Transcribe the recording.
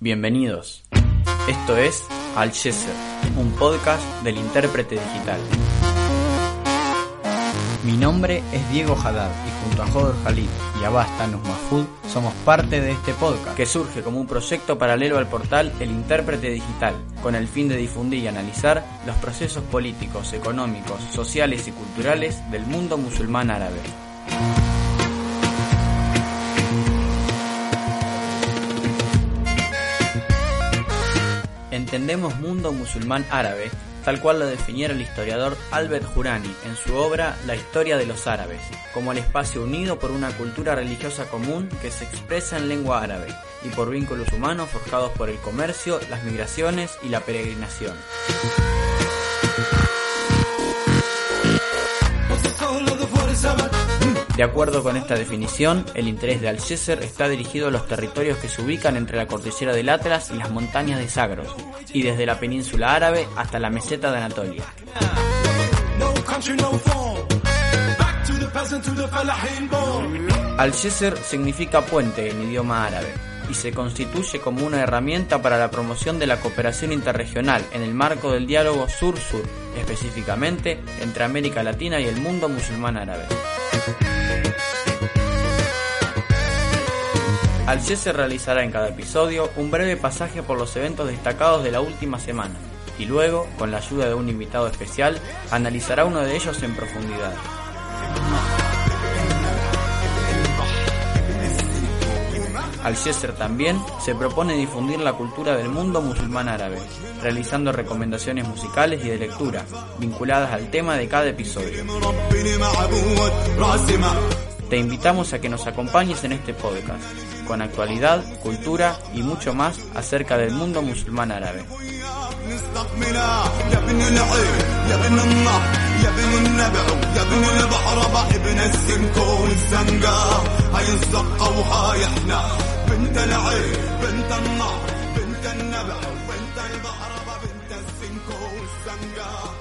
Bienvenidos. Esto es Al Yeser, un podcast del intérprete digital. Mi nombre es Diego Haddad y junto a Joder Khalid y Abbas Tanus Mahfoud somos parte de este podcast que surge como un proyecto paralelo al portal El Intérprete Digital con el fin de difundir y analizar los procesos políticos, económicos, sociales y culturales del mundo musulmán árabe. Entendemos mundo musulmán árabe tal cual lo definiera el historiador Albert Jurani en su obra La historia de los árabes, como el espacio unido por una cultura religiosa común que se expresa en lengua árabe y por vínculos humanos forjados por el comercio, las migraciones y la peregrinación. De acuerdo con esta definición, el interés de Alcéser está dirigido a los territorios que se ubican entre la cordillera del Atlas y las montañas de Sagros, y desde la península árabe hasta la meseta de Anatolia. Alcéser significa puente en idioma árabe y se constituye como una herramienta para la promoción de la cooperación interregional en el marco del diálogo sur-sur, específicamente entre América Latina y el mundo musulmán árabe. Se realizará en cada episodio un breve pasaje por los eventos destacados de la última semana y luego, con la ayuda de un invitado especial, analizará uno de ellos en profundidad. Al-Yeser también se propone difundir la cultura del mundo musulmán árabe, realizando recomendaciones musicales y de lectura, vinculadas al tema de cada episodio. Te invitamos a que nos acompañes en este podcast, con actualidad, cultura y mucho más acerca del mundo musulmán árabe. بنت العين بنت النار بنت النبع بنت البحر بنت السنكو والسنقا